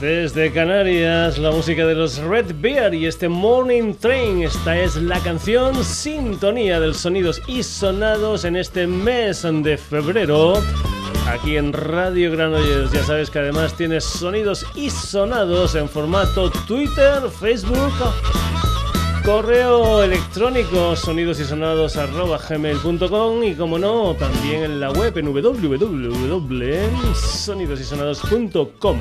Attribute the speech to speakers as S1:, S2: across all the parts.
S1: Desde Canarias, la música de los Red Bear y este Morning Train. Esta es la canción Sintonía del Sonidos y Sonados en este mes de febrero. Aquí en Radio Granollers, ya sabes que además tienes sonidos y sonados en formato Twitter, Facebook, correo electrónico sonidosysonados.gmail.com y como no, también en la web en www.sonidosysonados.com.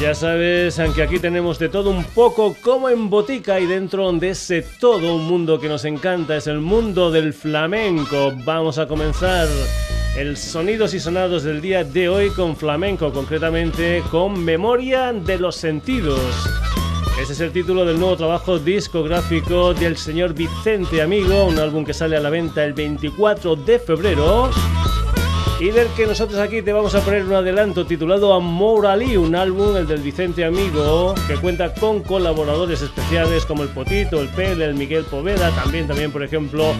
S1: Ya sabes, aunque aquí tenemos de todo un poco como en botica y dentro de ese todo un mundo que nos encanta es el mundo del flamenco. Vamos a comenzar el sonidos y sonados del día de hoy con flamenco, concretamente con Memoria de los Sentidos. Ese es el título del nuevo trabajo discográfico del señor Vicente Amigo, un álbum que sale a la venta el 24 de febrero y del que nosotros aquí te vamos a poner un adelanto titulado Amor Ali, un álbum, el del Vicente Amigo, que cuenta con colaboradores especiales como el Potito, el Pele, el Miguel Poveda, también, también, por ejemplo,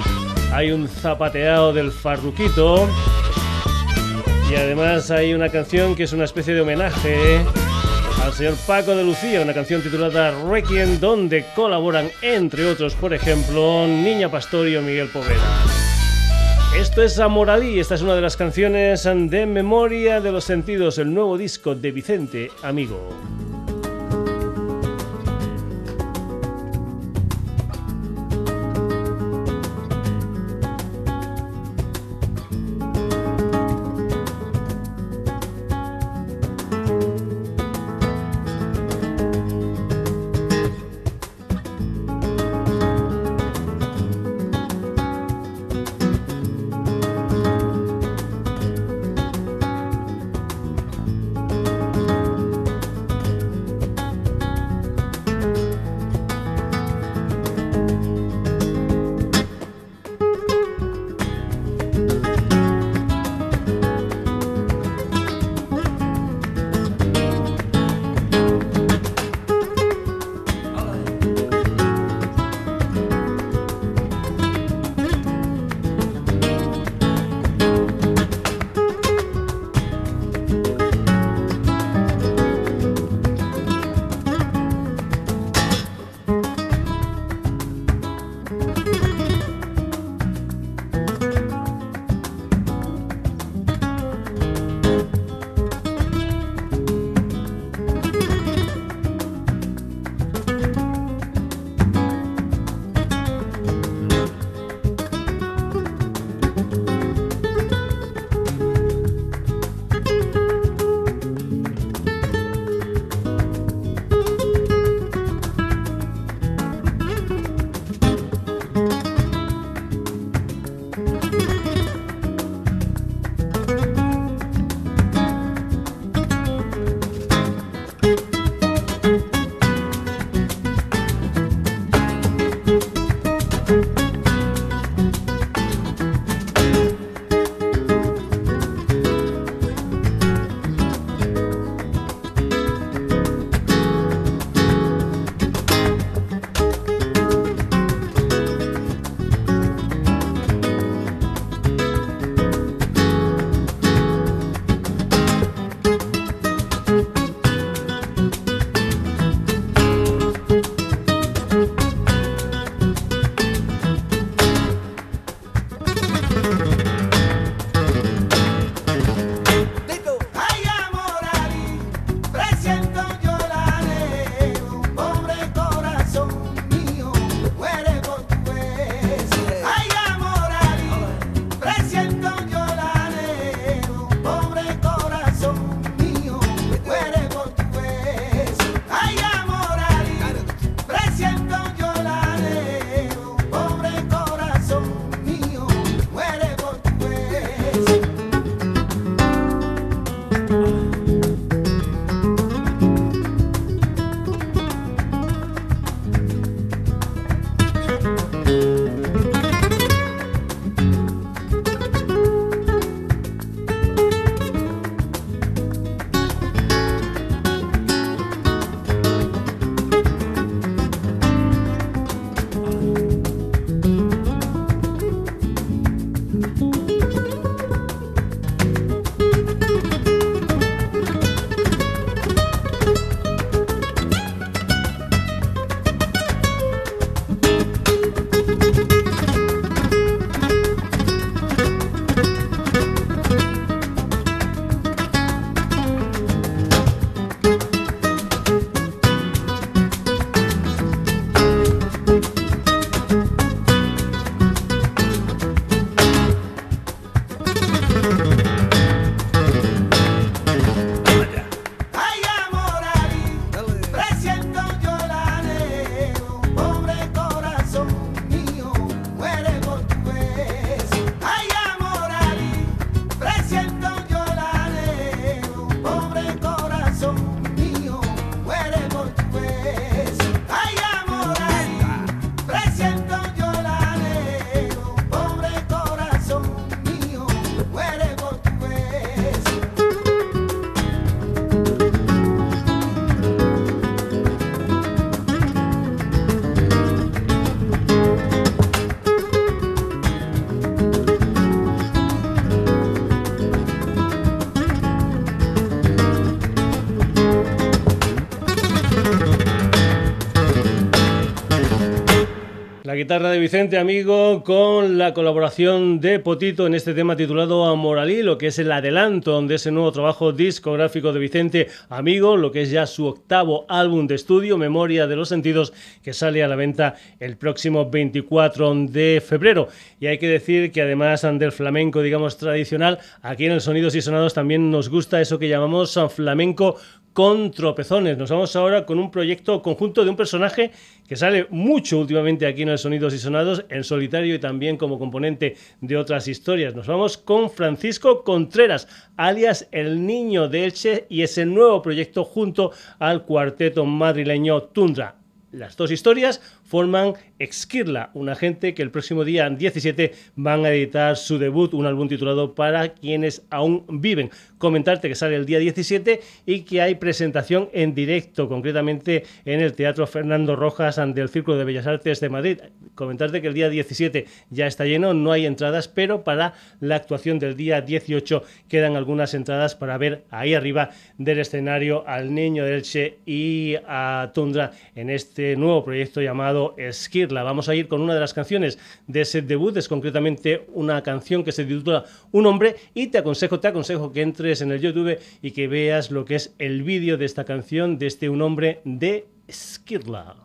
S1: hay un zapateado del Farruquito. Y además hay una canción que es una especie de homenaje al señor Paco de Lucía, una canción titulada Requiem, donde colaboran, entre otros, por ejemplo, Niña Pastorio Miguel Poveda. Esto es Amoralí, esta es una de las canciones de Memoria de los Sentidos, el nuevo disco de Vicente Amigo. Guitarra de Vicente Amigo con la colaboración de Potito en este tema titulado Amoralí, lo que es el adelanto de ese nuevo trabajo discográfico de Vicente Amigo, lo que es ya su octavo álbum de estudio, Memoria de los Sentidos, que sale a la venta el próximo 24 de febrero. Y hay que decir que además del flamenco, digamos, tradicional, aquí en el Sonidos y Sonados también nos gusta eso que llamamos flamenco con tropezones. Nos vamos ahora con un proyecto conjunto de un personaje que sale mucho últimamente aquí en el Sonidos y Sonados, en solitario y también como componente de otras historias. Nos vamos con Francisco Contreras, alias El Niño de Elche, y ese nuevo proyecto junto al cuarteto madrileño Tundra. Las dos historias forman Exkirla, una gente que el próximo día 17 van a editar su debut, un álbum titulado Para quienes aún viven. Comentarte que sale el día 17 y que hay presentación en directo, concretamente en el Teatro Fernando Rojas ante el Círculo de Bellas Artes de Madrid. Comentarte que el día 17 ya está lleno, no hay entradas, pero para la actuación del día 18 quedan algunas entradas para ver ahí arriba del escenario al niño de Elche y a Tundra en este nuevo proyecto llamado Skirla Vamos a ir con una de las canciones de ese debut, es concretamente una canción que se titula Un hombre y te aconsejo, te aconsejo que entres en el YouTube y que veas lo que es el vídeo de esta canción de este Un hombre de Skirla.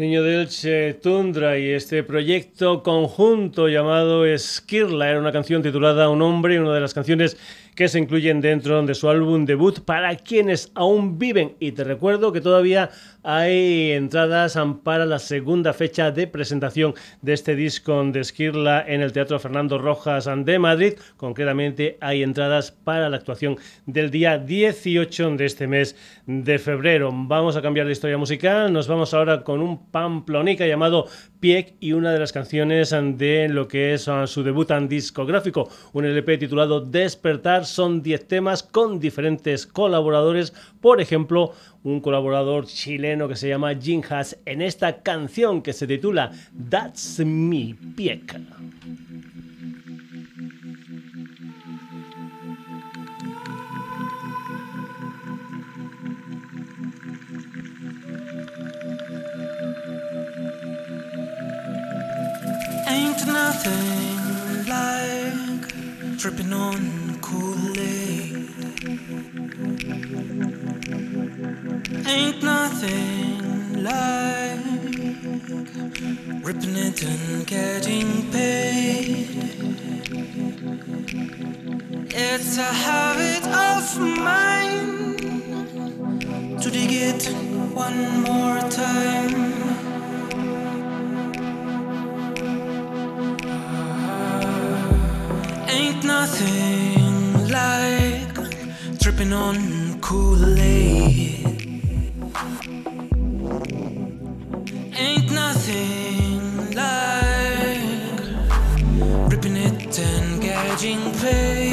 S1: Niño de Elche, Tundra y este proyecto conjunto llamado Skirla era una canción titulada Un hombre, una de las canciones que se incluyen dentro de su álbum debut para quienes aún viven. Y te recuerdo que todavía hay entradas para la segunda fecha de presentación de este disco de Esquirla en el Teatro Fernando Rojas de Madrid. Concretamente hay entradas para la actuación del día 18 de este mes de febrero. Vamos a cambiar de historia musical. Nos vamos ahora con un pamplonica llamado Pieck y una de las canciones de lo que es su debut en discográfico, un LP titulado Despertar. Son 10 temas con diferentes colaboradores, por ejemplo, un colaborador chileno que se llama Jinhas en esta canción que se titula That's Me Pieck.
S2: Ain't nothing like tripping on Ain't nothing like ripping it and getting paid. It's a habit of mine to dig it one more time. Ain't nothing like tripping on Kool-Aid. Ain't nothing like ripping it and getting paid.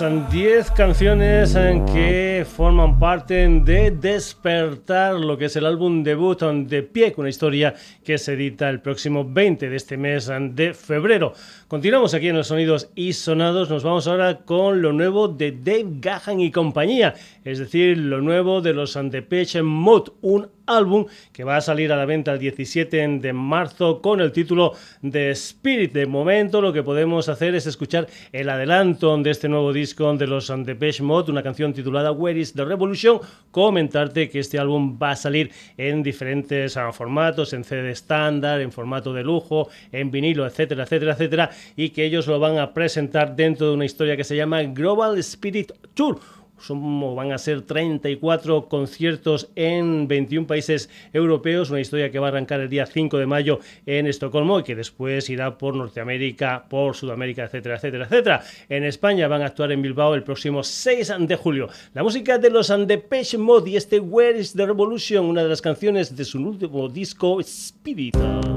S3: Las 10 canciones en que forman parte de Despertar, lo que es el álbum debut de Pie, una historia que se edita el próximo 20 de este mes de febrero. Continuamos aquí en los sonidos y sonados, nos vamos ahora con lo nuevo de Dave Gahan y compañía, es decir, lo nuevo de los Andepeche Mod, un álbum que va a salir a la venta el 17 de marzo con el título de Spirit. De momento lo que podemos hacer es escuchar el adelanto de este nuevo disco de los Depeche Mod, una canción titulada Where is the Revolution. Comentarte que este álbum va a salir en diferentes ah, formatos, en CD estándar, en formato de lujo, en vinilo, etcétera, etcétera, etcétera, y que ellos lo van a presentar dentro de una historia que se llama Global Spirit Tour van a ser 34 conciertos en 21 países europeos, una historia que va a arrancar el día 5 de mayo en Estocolmo y que después irá por Norteamérica, por Sudamérica, etcétera, etcétera, etcétera. En España van a actuar en Bilbao el próximo 6 de julio. La música de los Depeche Mode y este Where is the Revolution, una de las canciones de su último disco Spirit. down.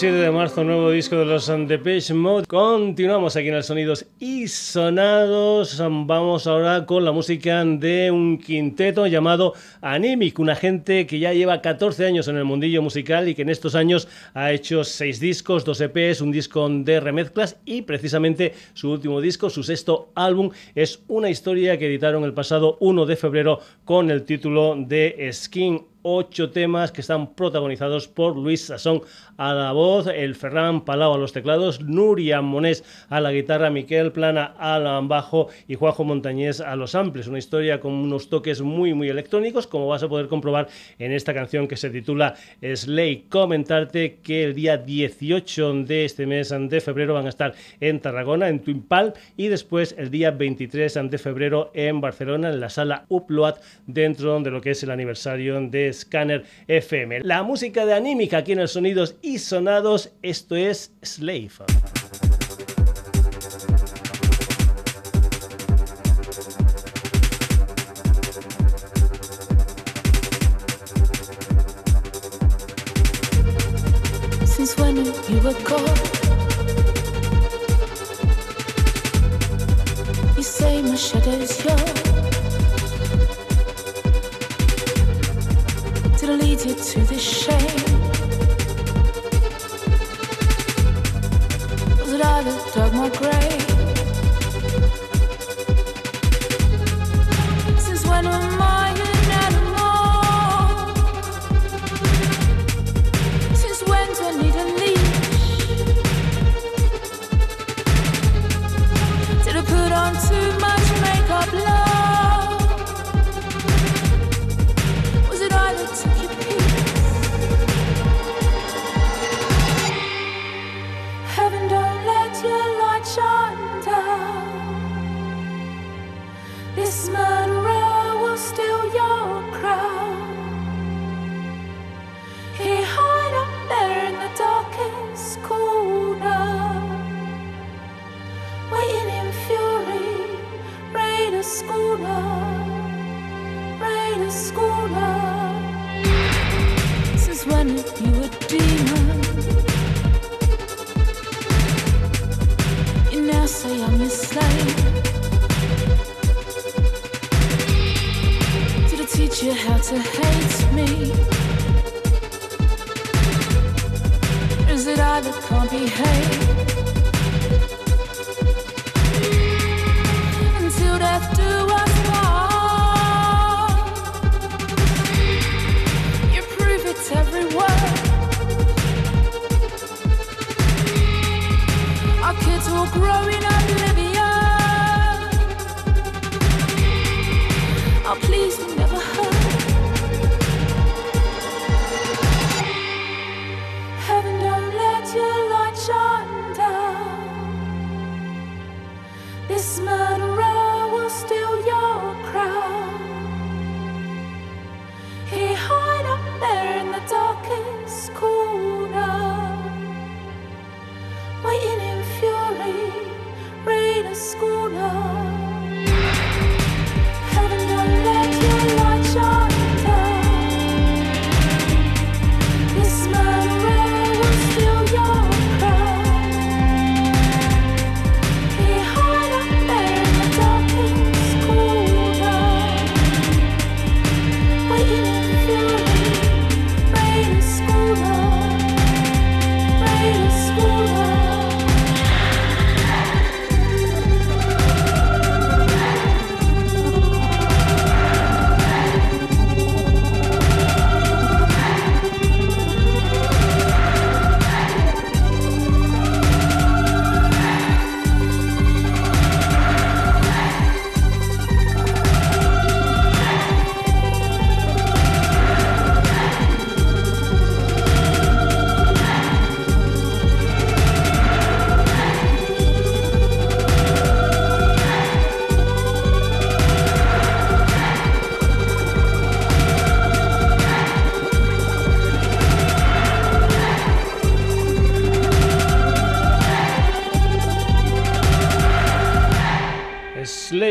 S1: 17 de marzo, nuevo disco de los Depeche Mode. Continuamos aquí en el Sonidos y Sonados. Vamos ahora con la música de un quinteto llamado Animic, una gente que ya lleva 14 años en el mundillo musical y que en estos años ha hecho 6 discos, 2 EPs, un disco de remezclas y precisamente su último disco, su sexto álbum, es una historia que editaron el pasado 1 de febrero con el título de Skin ocho temas que están protagonizados por Luis Sassón a la voz, el Ferran Palau a los teclados, Nuria Monés a la guitarra, Miquel Plana al bajo y Juanjo Montañés a los amples. Una historia con unos toques muy, muy electrónicos, como vas a poder comprobar en esta canción que se titula Slay. Comentarte que el día 18 de este mes de febrero van a estar en Tarragona, en Tuimpal, y después el día 23 de febrero en Barcelona, en la sala Upload, dentro de lo que es el aniversario de Scanner FM. La música de Anímica aquí en Sonidos y Sonados, esto es Slave.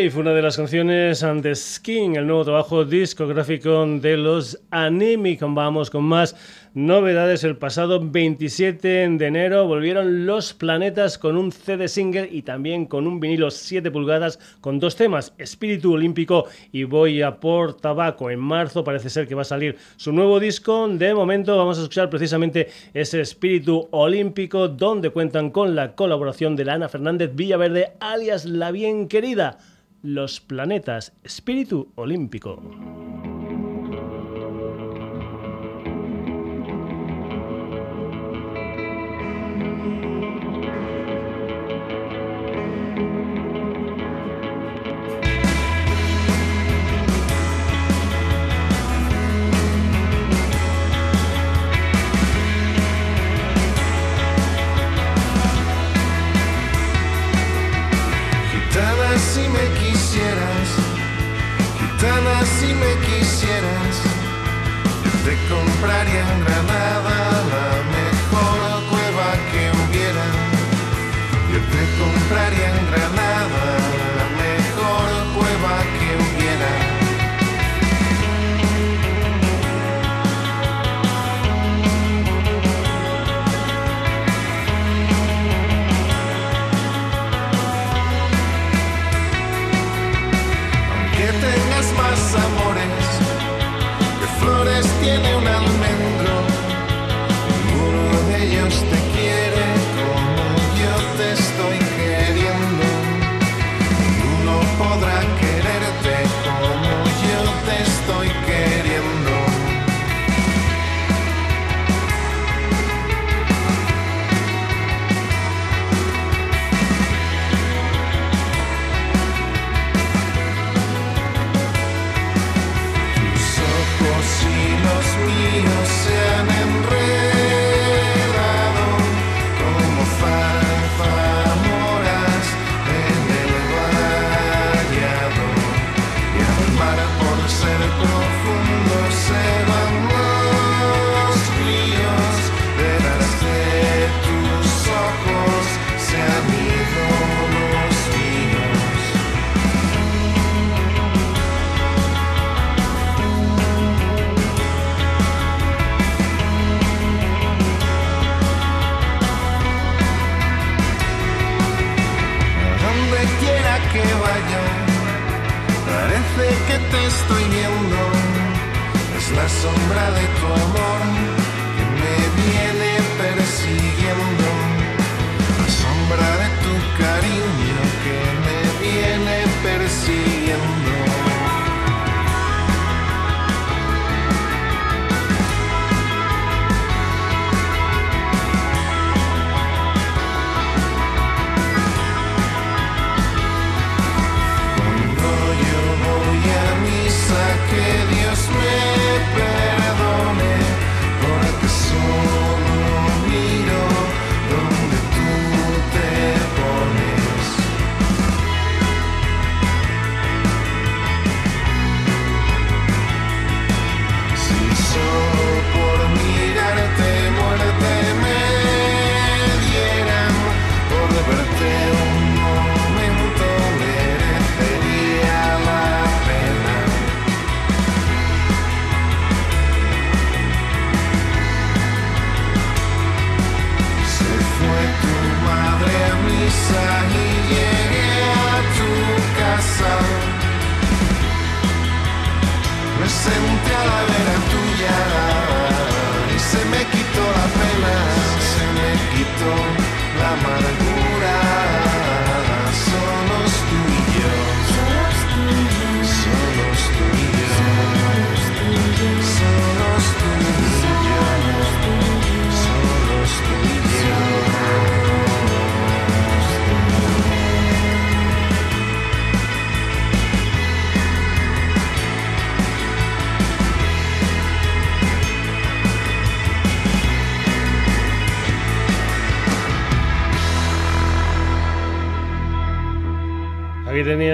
S4: Slave,
S5: una de las canciones The Skin, el nuevo trabajo discográfico de los Animic. Vamos con más novedades. El pasado 27 de enero volvieron Los Planetas con un CD single y también con un vinilo 7 pulgadas con dos temas, Espíritu Olímpico y Voy a por Tabaco. En marzo parece ser que va a salir su nuevo disco. De momento vamos a escuchar precisamente ese Espíritu Olímpico donde cuentan con la colaboración de Ana Fernández Villaverde, alias La Bien Querida. Los Planetas, Espíritu Olímpico.
S1: se compraría en Granada.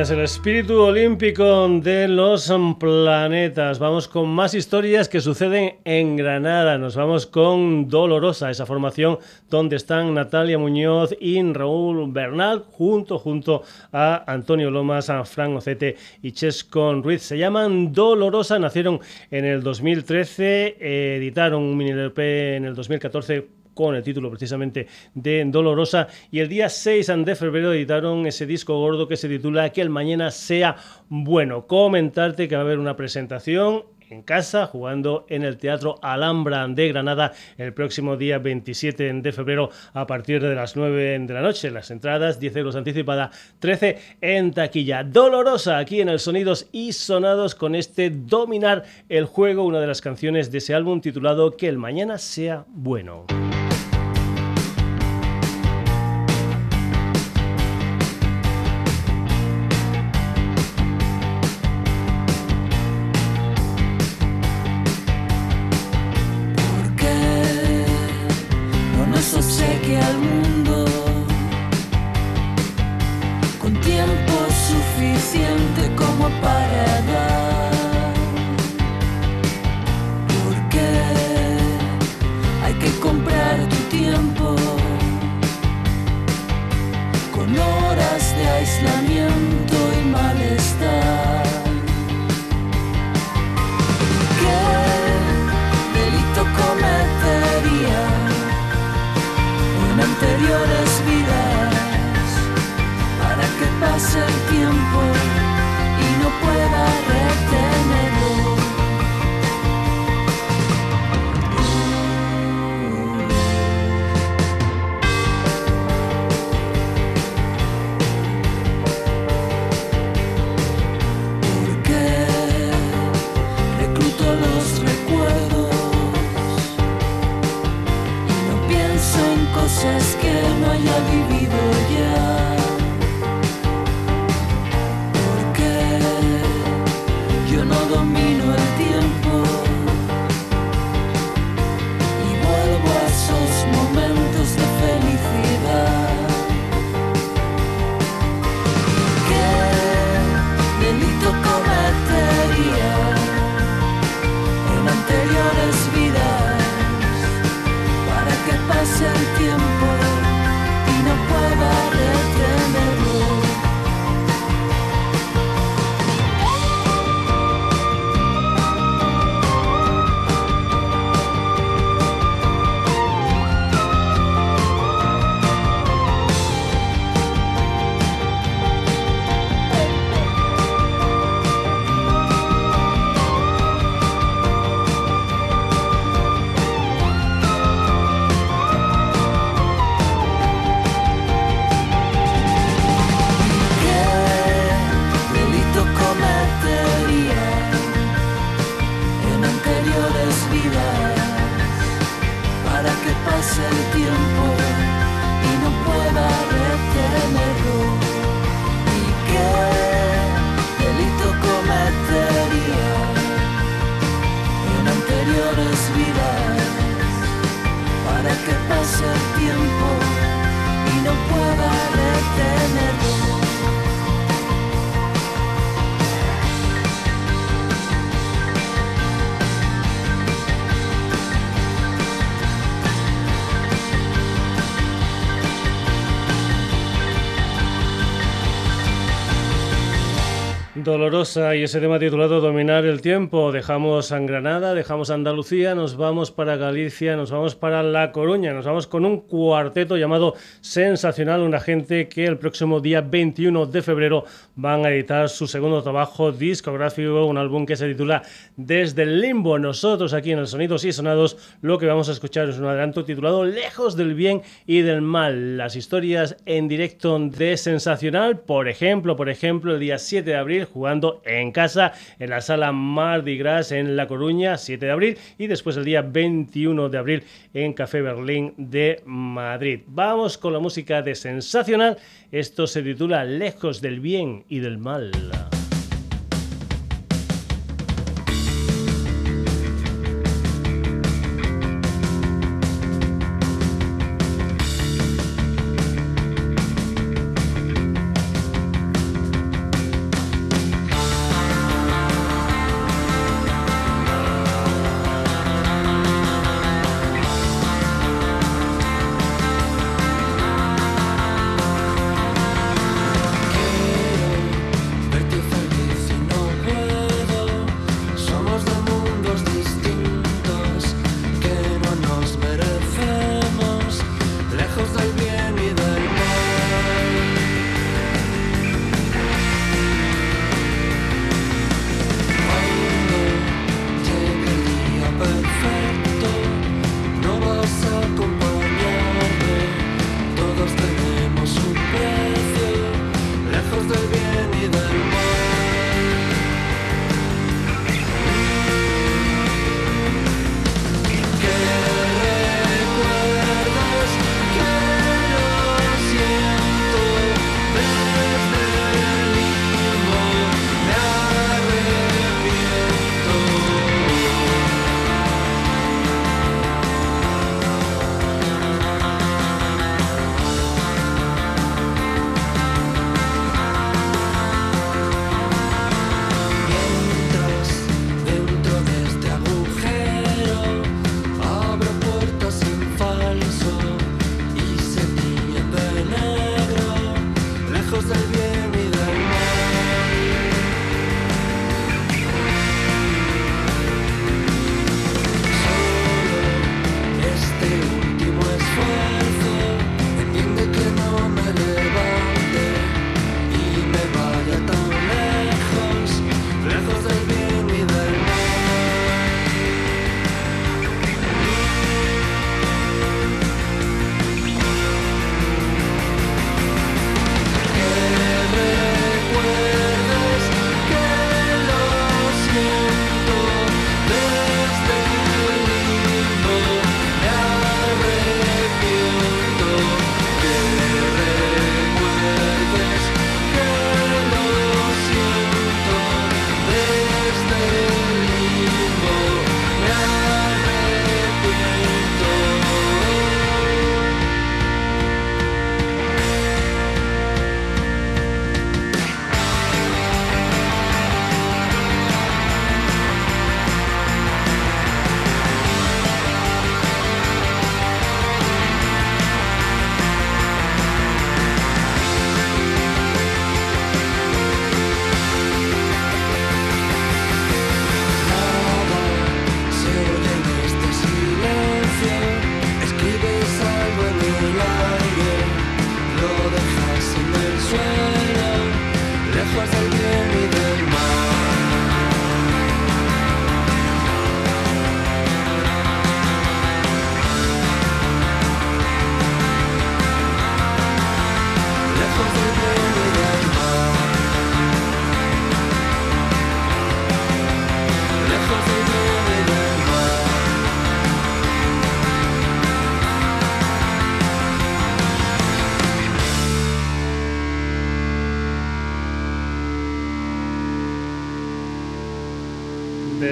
S1: Tenías el espíritu olímpico de los planetas. Vamos con más historias que suceden en Granada. Nos vamos con Dolorosa, esa formación donde están Natalia Muñoz y Raúl Bernal, junto, junto a Antonio Lomas, a Fran Ocete y Chesco Ruiz. Se llaman Dolorosa, nacieron en el 2013, editaron un mini LP en el 2014 con el título precisamente de Dolorosa. Y el día 6 de febrero editaron ese disco gordo que se titula Que el mañana sea bueno. Comentarte que va a haber una presentación en casa, jugando en el Teatro Alhambra de Granada el próximo día 27 de febrero a partir de las 9 de la noche. Las entradas 10 euros anticipada, 13 en taquilla. Dolorosa aquí en el Sonidos y Sonados con este Dominar el Juego, una de las canciones de ese álbum titulado Que el mañana sea bueno. Y ese tema titulado Dominar el tiempo. Dejamos a Granada, dejamos Andalucía, nos vamos para Galicia, nos vamos para La Coruña, nos vamos con un cuarteto llamado Sensacional, una gente que el próximo día 21 de febrero van a editar su segundo trabajo discográfico, un álbum que se titula Desde el Limbo. Nosotros aquí en el Sonidos y Sonados lo que vamos a escuchar es un adelanto titulado Lejos del bien y del mal. Las historias en directo de Sensacional, por ejemplo, por ejemplo, el día 7 de abril jugando en casa en la sala Mardi Gras en La Coruña, 7 de abril, y después el día 21 de abril en Café Berlín de Madrid. Vamos con la música de Sensacional. Esto se titula Lejos del bien y del mal.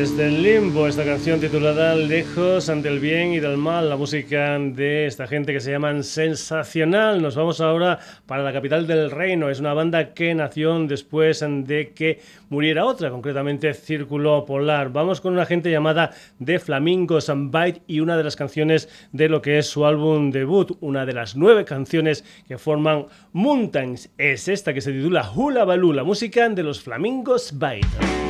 S1: Desde el limbo, esta canción titulada Lejos ante el bien y del mal, la música de esta gente que se llaman Sensacional. Nos vamos ahora para la capital del reino. Es una banda que nació después de que muriera otra, concretamente Círculo Polar. Vamos con una gente llamada The Flamingos and Bite y una de las canciones de lo que es su álbum debut, una de las nueve canciones que forman Mountains. Es esta que se titula Hula Baloo, la música de los Flamingos Bite.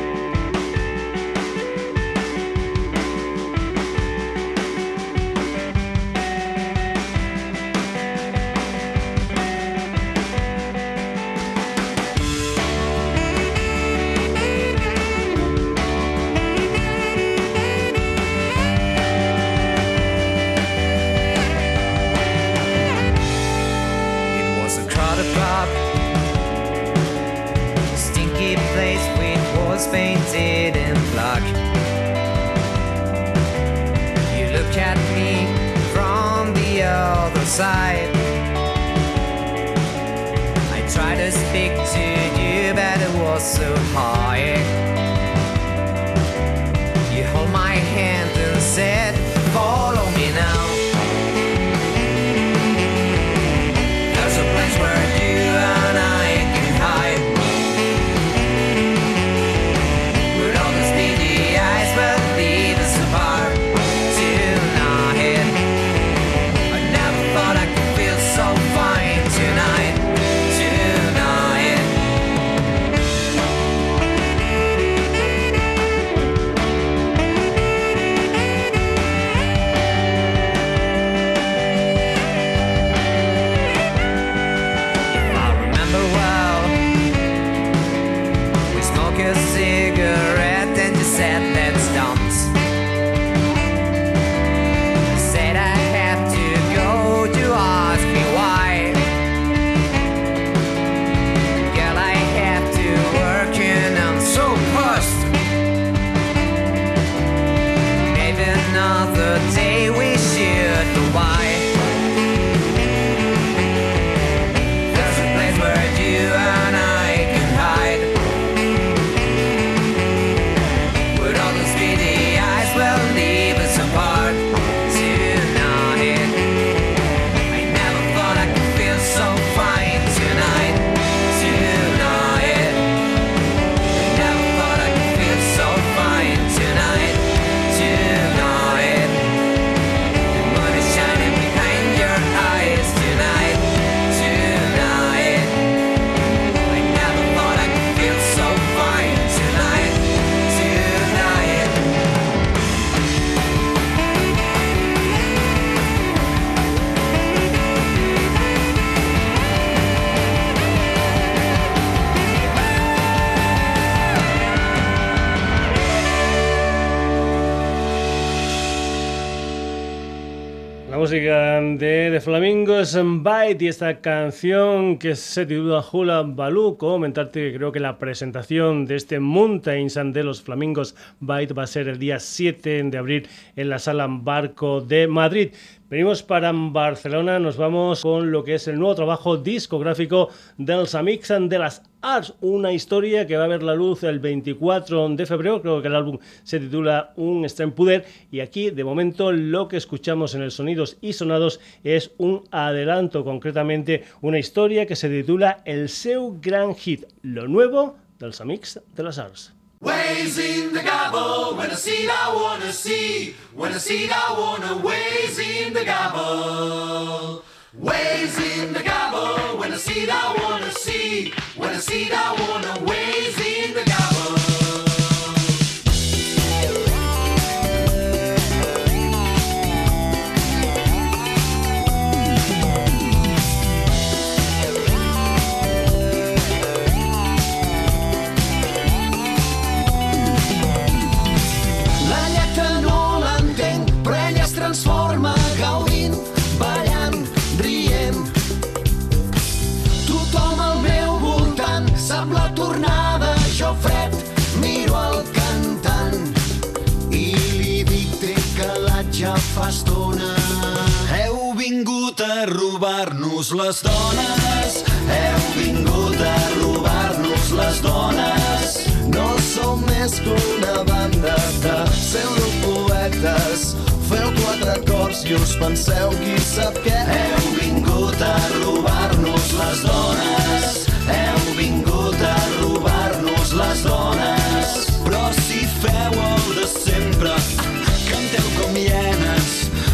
S1: Y esta canción que se titula Hula Baloo. Comentarte que creo que la presentación de este Mountains de los Flamingos Bite va a ser el día 7 de abril en la sala Barco de Madrid. Venimos para Barcelona, nos vamos con lo que es el nuevo trabajo discográfico del Samixan de las Arts, una historia que va a ver la luz el 24 de febrero, creo que el álbum se titula Un Extreme Puder y aquí de momento lo que escuchamos en el Sonidos y Sonados es un adelanto, concretamente una historia que se titula El Seu Gran Hit, lo nuevo del Samix de las Arts.
S6: Ways in the gobble, when I see I wanna see, when I see I wanna ways in the gobble. Ways in the gobble, when I see I wanna see, when I see I wanna ways in the gobble. Robar-nos les dones, heu vingut a robar-nos les dones. No som més
S7: que una banda de pseudopoetes. Feu quatre acords i us penseu qui sap què. Heu vingut a robar-nos les dones. Heu vingut a robar-nos les dones. Però si feu el de sempre, canteu com hienes.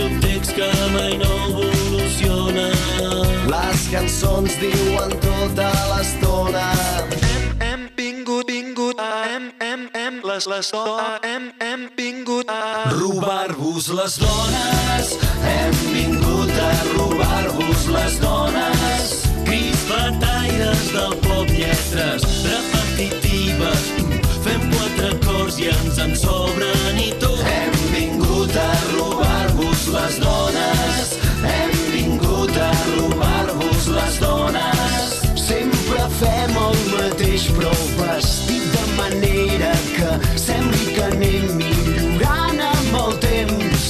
S7: subtext que mai no evoluciona. Les cançons diuen tota l'estona. Hem, hem vingut, vingut, hem, hem, hem, les, les, hem, hem vingut a robar-vos les dones. Hem vingut a robar-vos les dones. Crispataires del pop, lletres repetitives. Fem quatre acords i ens en sobren i tot. Hem vingut a robar-vos les dones. Hem vingut a robar-vos les dones. Sempre fem el mateix, però vestit de manera que sembli que anem millorant amb el temps.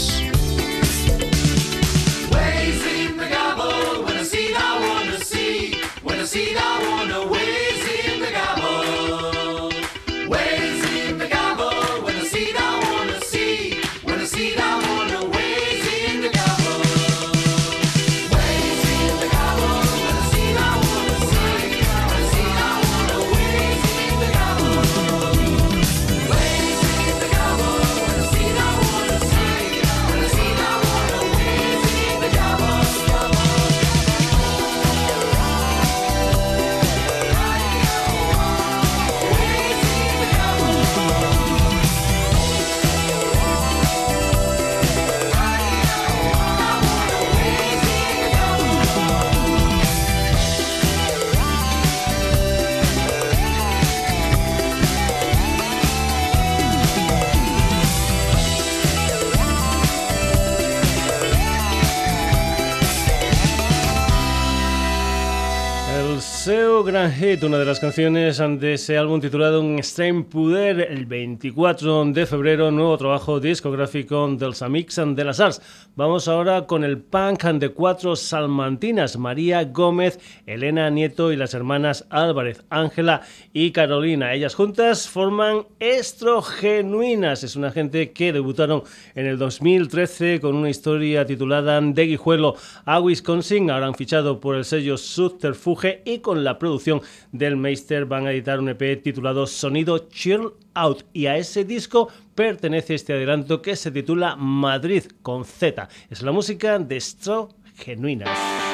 S6: In the I see I wanna see. When I see I wanna
S1: hit, una de las canciones de ese álbum titulado Extreme Poder, el 24 de febrero, nuevo trabajo discográfico dels Amics de las Arts. Vamos ahora con el punk de cuatro salmantinas, María Gómez, Elena Nieto y las hermanas Álvarez, Ángela y Carolina. Ellas juntas forman Estrogenuinas. Es una gente que debutaron en el 2013 con una historia titulada De Guijuelo a Wisconsin. Ahora han fichado por el sello Subterfuge y con la producción del Meister van a editar un EP titulado Sonido Chill Out. Y a ese disco pertenece este adelanto que se titula Madrid con Z. Es la música de Estrogenuinas.
S4: Esta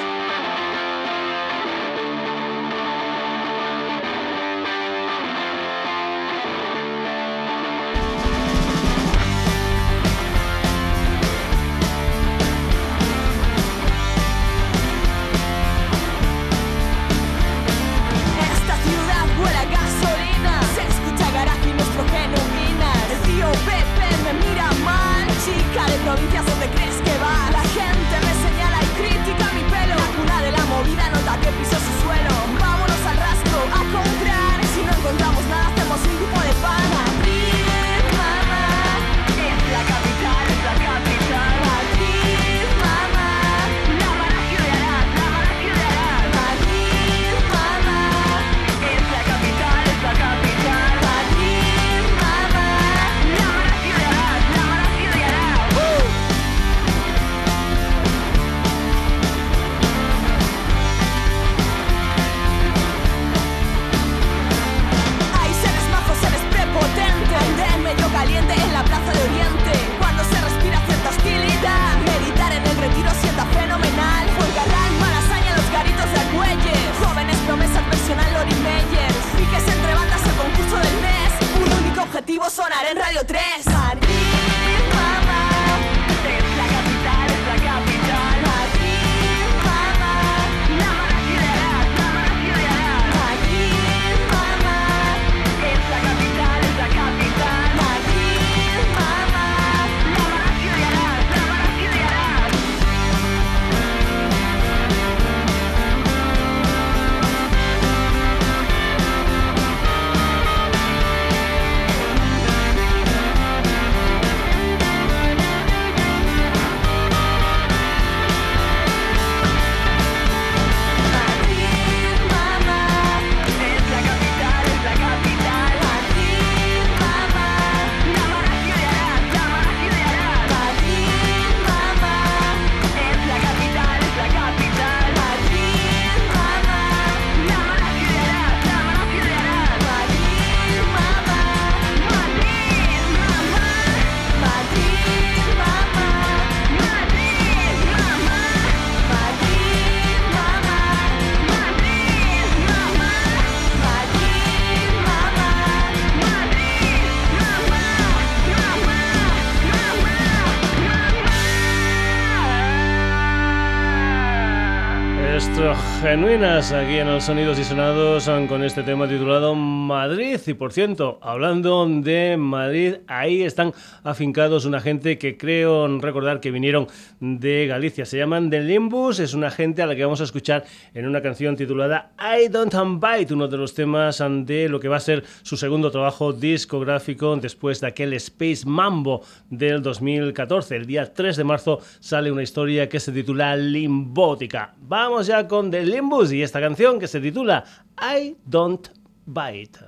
S1: genuinas aquí en los Sonidos y Sonados con este tema titulado Madrid. Y por cierto, hablando de Madrid, ahí están afincados una gente que creo recordar que vinieron de Galicia. Se llaman The Limbus, es una gente a la que vamos a escuchar en una canción titulada I Don't Bite, uno de los temas de lo que va a ser su segundo trabajo discográfico después de aquel Space Mambo del 2014. El día 3 de marzo sale una historia que se titula Limbótica. Vamos ya con The Limbus y esta canción que se titula I Don't Bite.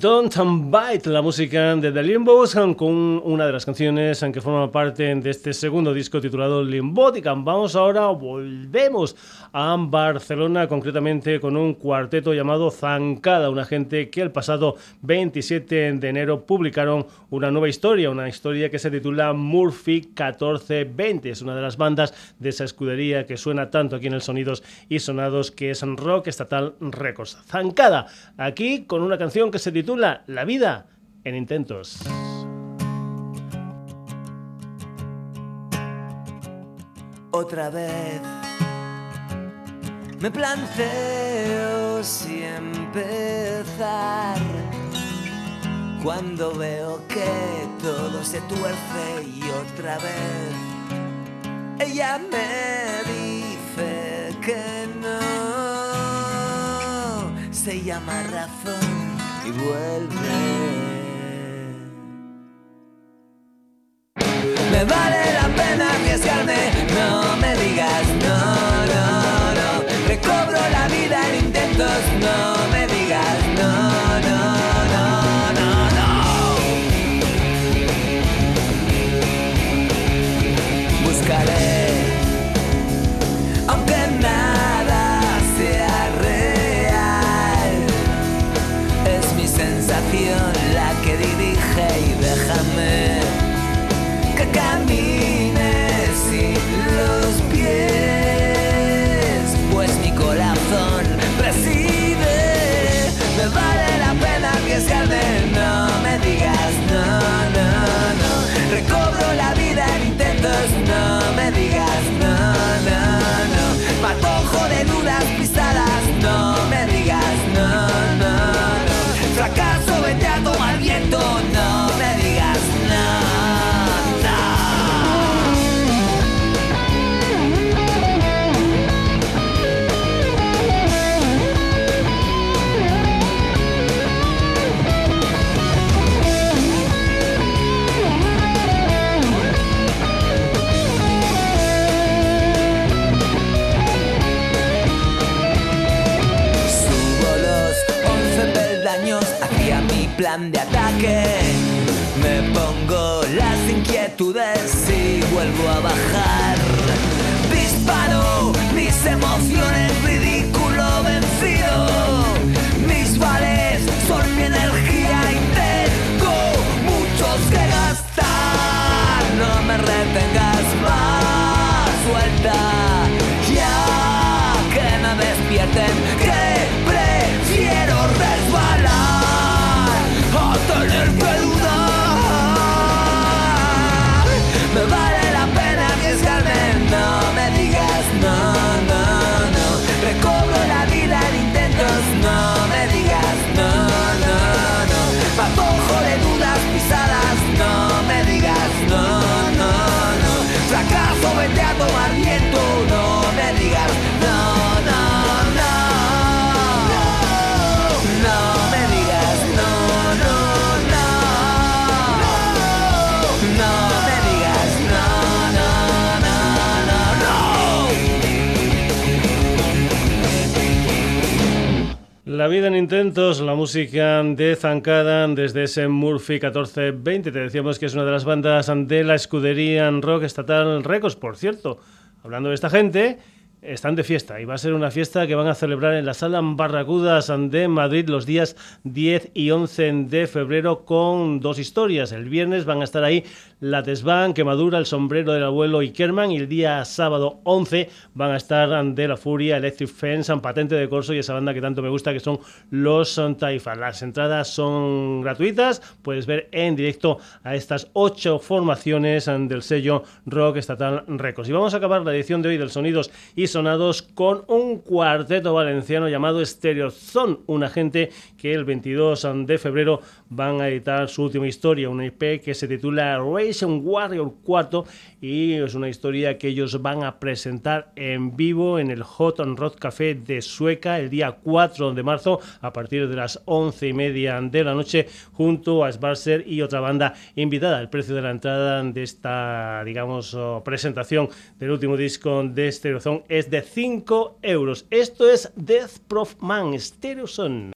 S6: Don't
S1: Bite, la música de The Limbos, con una de las canciones que forman parte de este segundo disco titulado Limbótica. Vamos ahora, volvemos a Barcelona, concretamente con un cuarteto llamado Zancada, una gente que el pasado 27 de enero publicaron una nueva historia, una historia que se titula Murphy 1420. Es una de las bandas de esa escudería que suena tanto aquí en el Sonidos y Sonados, que es Rock Estatal Records. Zancada, aquí con una canción que se titula La vida en intentos.
S8: otra vez. Me planteo si empezar cuando veo que todo se tuerce y otra vez Ella me dice que no. Se llama razón y vuelve. Me vale ataque. Me pongo las inquietudes y vuelvo a bajar. Disparo mis emociones, La vida en intentos,
S1: la música de Zancada desde ese Murphy 1420. Te decíamos que es una de las bandas de la escudería en rock estatal Records. Por cierto, hablando de esta gente, están de fiesta y va a ser una fiesta que van a celebrar en la sala Barracudas de Madrid los días 10 y 11 de febrero con dos historias. El viernes van a estar ahí La Desván, Quemadura, El Sombrero del Abuelo y Kerman y el día sábado 11 van a estar De la Furia, Electric Fence, Patente de Corso y esa banda que tanto me gusta que son los Taifa. Las entradas son gratuitas, puedes ver en directo a estas ocho formaciones del sello Rock Estatal Records. Y vamos a acabar la edición de hoy del Sonidos y Con un cuarteto valenciano llamado Stereo Son, una gente que el 22 de febrero van a editar su última historia, una IP que se titula Ration Warrior 4 y es una historia que ellos van a presentar en vivo en el Hot and Rod Café de Sueca el día 4 de marzo a partir de las 11 y media de la noche junto a Sbarser y otra banda invitada. El precio de la entrada de esta, digamos, presentación del último disco de Stereozone es de 5 euros. Esto es Death Prof Man, Stereozone.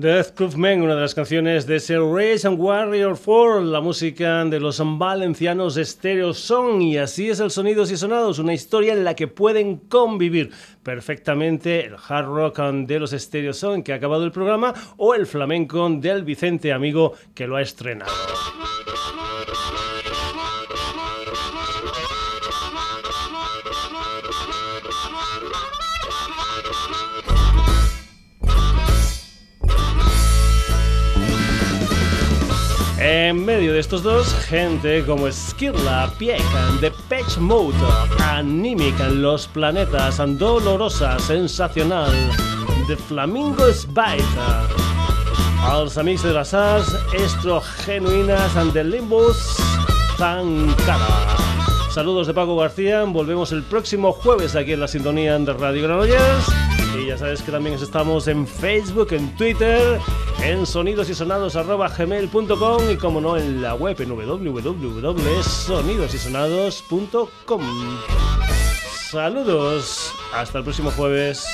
S1: Death Proof Men, una de las canciones de ese Rage and Warrior 4, la música de los valencianos Stereo Son. Y así es el Sonidos y Sonados, una historia en la que pueden convivir perfectamente el hard rock de los Stereo Son, que ha acabado el programa, o el flamenco del Vicente Amigo, que lo ha estrenado. En medio de estos dos, gente como Skirla, Pieck, The Patch Mode, Animic, Los Planetas, Dolorosa, Sensacional, The Flamingos Bite, Els Amics de las Arts, Estro Genuinas and The Limbus, Zancada. Saludos de Paco García, volvemos el próximo jueves aquí en la sintonía de Radio Granollers. Ya sabes que también estamos en Facebook, en Twitter, en sonidosysonados.gmail.com y como no en la web en www.sonidosysonados.com. Saludos, hasta el próximo jueves.